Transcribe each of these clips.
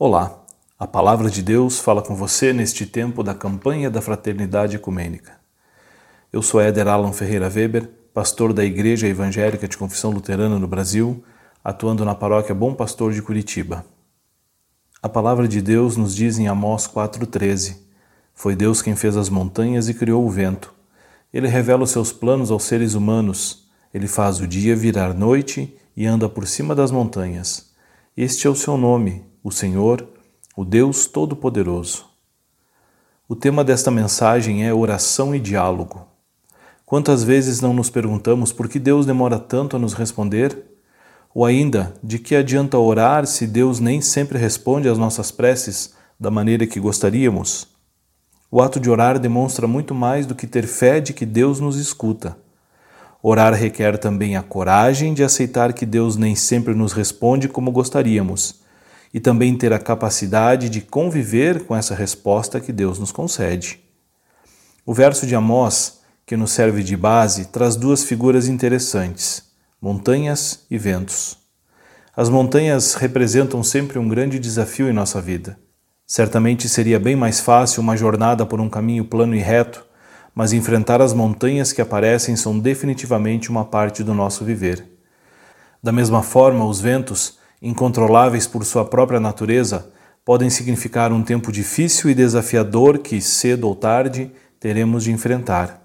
Olá, a Palavra de Deus fala com você neste tempo da campanha da Fraternidade Ecumênica. Eu sou Éder Alan Ferreira Weber, pastor da Igreja Evangélica de Confissão Luterana no Brasil, atuando na paróquia Bom Pastor de Curitiba. A Palavra de Deus nos diz em Amós 4,13: Foi Deus quem fez as montanhas e criou o vento. Ele revela os seus planos aos seres humanos. Ele faz o dia virar noite e anda por cima das montanhas. Este é o seu nome, o Senhor, o Deus Todo-Poderoso. O tema desta mensagem é oração e diálogo. Quantas vezes não nos perguntamos por que Deus demora tanto a nos responder? Ou ainda, de que adianta orar se Deus nem sempre responde às nossas preces da maneira que gostaríamos? O ato de orar demonstra muito mais do que ter fé de que Deus nos escuta. Orar requer também a coragem de aceitar que Deus nem sempre nos responde como gostaríamos e também ter a capacidade de conviver com essa resposta que Deus nos concede. O verso de Amós, que nos serve de base, traz duas figuras interessantes: montanhas e ventos. As montanhas representam sempre um grande desafio em nossa vida. Certamente seria bem mais fácil uma jornada por um caminho plano e reto, mas enfrentar as montanhas que aparecem são definitivamente uma parte do nosso viver. Da mesma forma, os ventos incontroláveis por sua própria natureza, podem significar um tempo difícil e desafiador que, cedo ou tarde, teremos de enfrentar.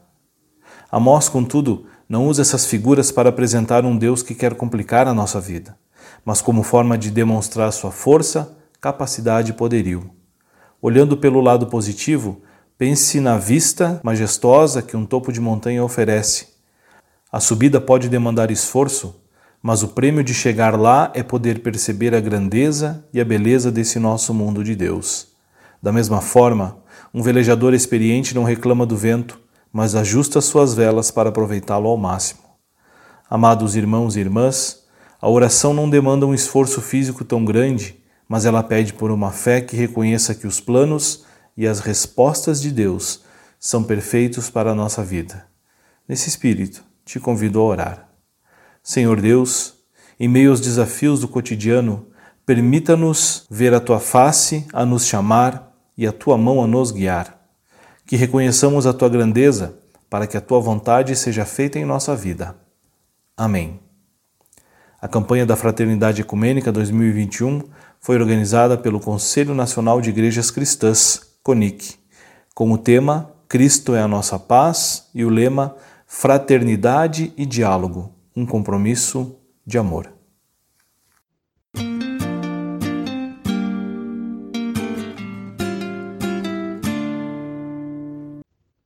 Amós, contudo, não usa essas figuras para apresentar um Deus que quer complicar a nossa vida, mas como forma de demonstrar sua força, capacidade e poderio. Olhando pelo lado positivo, pense na vista majestosa que um topo de montanha oferece. A subida pode demandar esforço, mas o prêmio de chegar lá é poder perceber a grandeza e a beleza desse nosso mundo de Deus. Da mesma forma, um velejador experiente não reclama do vento, mas ajusta suas velas para aproveitá-lo ao máximo. Amados irmãos e irmãs, a oração não demanda um esforço físico tão grande, mas ela pede por uma fé que reconheça que os planos e as respostas de Deus são perfeitos para a nossa vida. Nesse espírito, te convido a orar. Senhor Deus, em meio aos desafios do cotidiano, permita-nos ver a tua face a nos chamar e a tua mão a nos guiar. Que reconheçamos a tua grandeza para que a tua vontade seja feita em nossa vida. Amém. A campanha da Fraternidade Ecumênica 2021 foi organizada pelo Conselho Nacional de Igrejas Cristãs, CONIC, com o tema Cristo é a nossa paz e o lema Fraternidade e Diálogo um compromisso de amor.